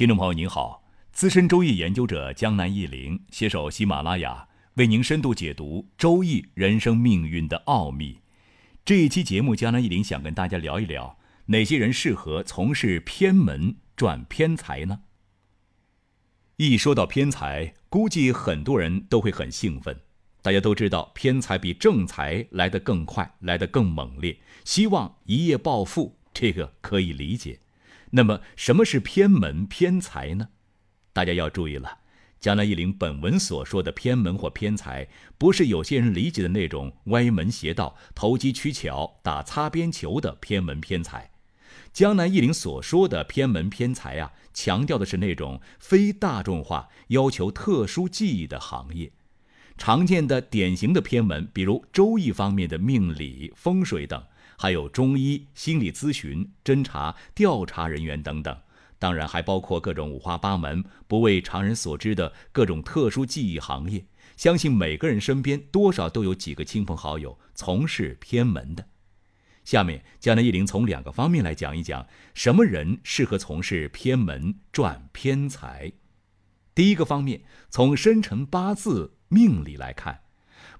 听众朋友您好，资深周易研究者江南一林携手喜马拉雅，为您深度解读周易人生命运的奥秘。这一期节目，江南一林想跟大家聊一聊，哪些人适合从事偏门赚偏财呢？一说到偏财，估计很多人都会很兴奋。大家都知道，偏财比正财来得更快，来得更猛烈，希望一夜暴富，这个可以理解。那么，什么是偏门偏财呢？大家要注意了，江南一林本文所说的偏门或偏财，不是有些人理解的那种歪门邪道、投机取巧、打擦边球的偏门偏财。江南一林所说的偏门偏财啊，强调的是那种非大众化、要求特殊技艺的行业。常见的典型的偏门，比如周易方面的命理、风水等。还有中医、心理咨询、侦查、调查人员等等，当然还包括各种五花八门、不为常人所知的各种特殊技艺行业。相信每个人身边多少都有几个亲朋好友从事偏门的。下面，江南一林从两个方面来讲一讲，什么人适合从事偏门赚偏财。第一个方面，从生辰八字命理来看，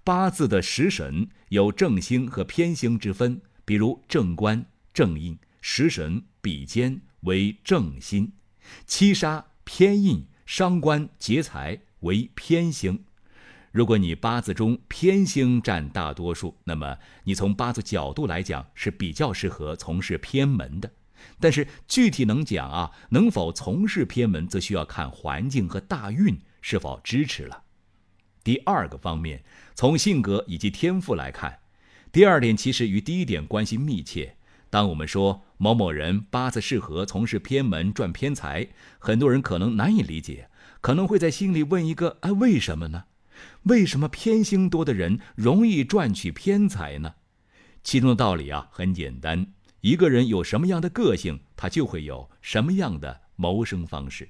八字的食神有正星和偏星之分。比如正官、正印、食神比肩为正心，七杀偏印、伤官劫财为偏星。如果你八字中偏星占大多数，那么你从八字角度来讲是比较适合从事偏门的。但是具体能讲啊，能否从事偏门，则需要看环境和大运是否支持了。第二个方面，从性格以及天赋来看。第二点其实与第一点关系密切。当我们说某某人八字适合从事偏门赚偏财，很多人可能难以理解，可能会在心里问一个：哎，为什么呢？为什么偏星多的人容易赚取偏财呢？其中的道理啊很简单：一个人有什么样的个性，他就会有什么样的谋生方式。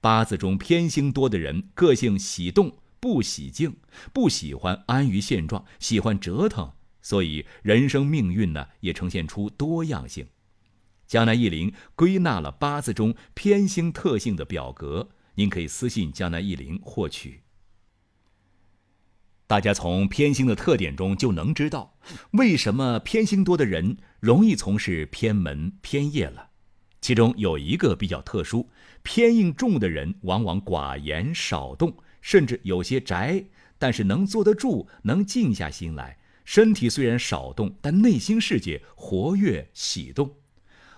八字中偏星多的人，个性喜动不喜静，不喜欢安于现状，喜欢折腾。所以，人生命运呢，也呈现出多样性。江南易林归纳了八字中偏星特性的表格，您可以私信江南易林获取。大家从偏星的特点中就能知道，为什么偏星多的人容易从事偏门偏业了。其中有一个比较特殊，偏硬重的人往往寡言少动，甚至有些宅，但是能坐得住，能静下心来。身体虽然少动，但内心世界活跃喜动。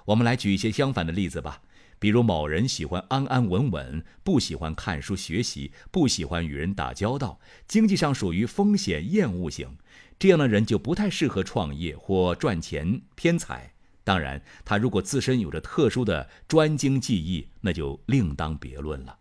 我们来举一些相反的例子吧。比如某人喜欢安安稳稳，不喜欢看书学习，不喜欢与人打交道，经济上属于风险厌恶型，这样的人就不太适合创业或赚钱偏财。当然，他如果自身有着特殊的专精技艺，那就另当别论了。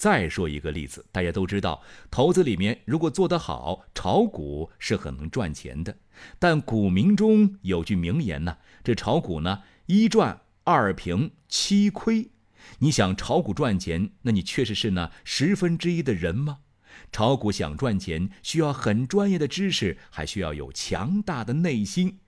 再说一个例子，大家都知道，投资里面如果做得好，炒股是很能赚钱的。但股民中有句名言呢，这炒股呢，一赚二平七亏。你想炒股赚钱，那你确实是那十分之一的人吗？炒股想赚钱，需要很专业的知识，还需要有强大的内心。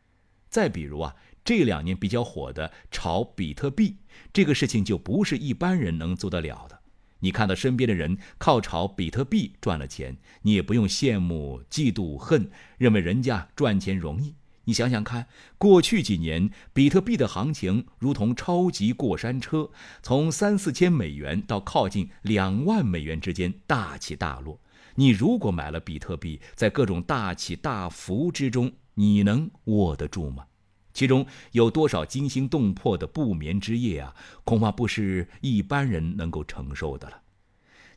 再比如啊，这两年比较火的炒比特币，这个事情就不是一般人能做得了的。你看到身边的人靠炒比特币赚了钱，你也不用羡慕、嫉妒、恨，认为人家赚钱容易。你想想看，过去几年比特币的行情如同超级过山车，从三四千美元到靠近两万美元之间大起大落。你如果买了比特币，在各种大起大伏之中，你能握得住吗？其中有多少惊心动魄的不眠之夜啊？恐怕不是一般人能够承受的了。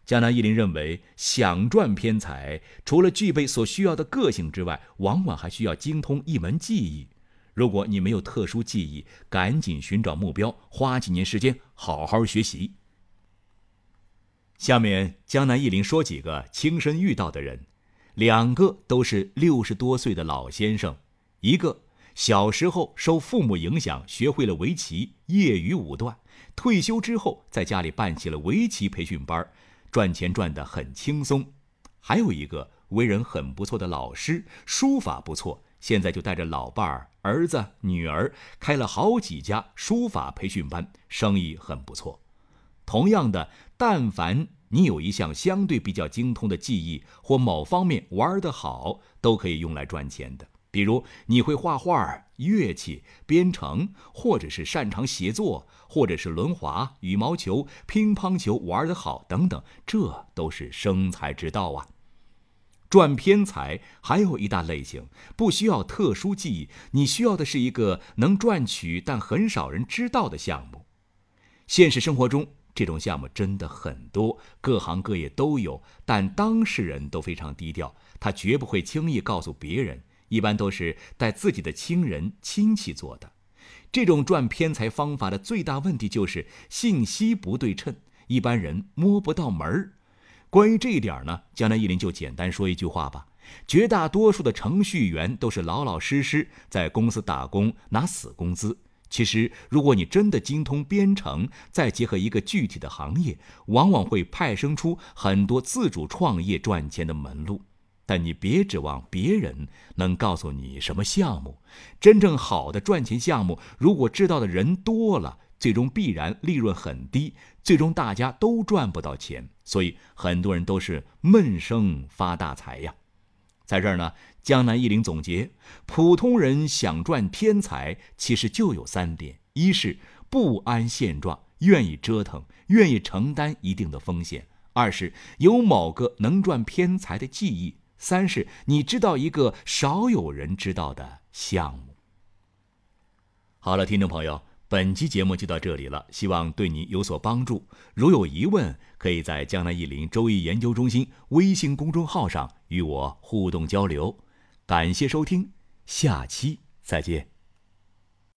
江南一林认为，想赚偏财，除了具备所需要的个性之外，往往还需要精通一门技艺。如果你没有特殊技艺，赶紧寻找目标，花几年时间好好学习。下面，江南一林说几个亲身遇到的人，两个都是六十多岁的老先生，一个。小时候受父母影响学会了围棋，业余五段。退休之后在家里办起了围棋培训班，赚钱赚得很轻松。还有一个为人很不错的老师，书法不错，现在就带着老伴儿、儿子、女儿开了好几家书法培训班，生意很不错。同样的，但凡你有一项相对比较精通的技艺或某方面玩得好，都可以用来赚钱的。比如你会画画、乐器、编程，或者是擅长写作，或者是轮滑、羽毛球、乒乓球玩得好等等，这都是生财之道啊。赚偏财还有一大类型，不需要特殊技艺，你需要的是一个能赚取但很少人知道的项目。现实生活中，这种项目真的很多，各行各业都有，但当事人都非常低调，他绝不会轻易告诉别人。一般都是带自己的亲人亲戚做的，这种赚偏财方法的最大问题就是信息不对称，一般人摸不到门儿。关于这一点呢，江南一林就简单说一句话吧：绝大多数的程序员都是老老实实在公司打工拿死工资。其实，如果你真的精通编程，再结合一个具体的行业，往往会派生出很多自主创业赚钱的门路。但你别指望别人能告诉你什么项目，真正好的赚钱项目，如果知道的人多了，最终必然利润很低，最终大家都赚不到钱。所以很多人都是闷声发大财呀。在这儿呢，江南一林总结：普通人想赚偏财，其实就有三点：一是不安现状，愿意折腾，愿意承担一定的风险；二是有某个能赚偏财的技艺。三是你知道一个少有人知道的项目。好了，听众朋友，本期节目就到这里了，希望对你有所帮助。如有疑问，可以在江南易林周易研究中心微信公众号上与我互动交流。感谢收听，下期再见。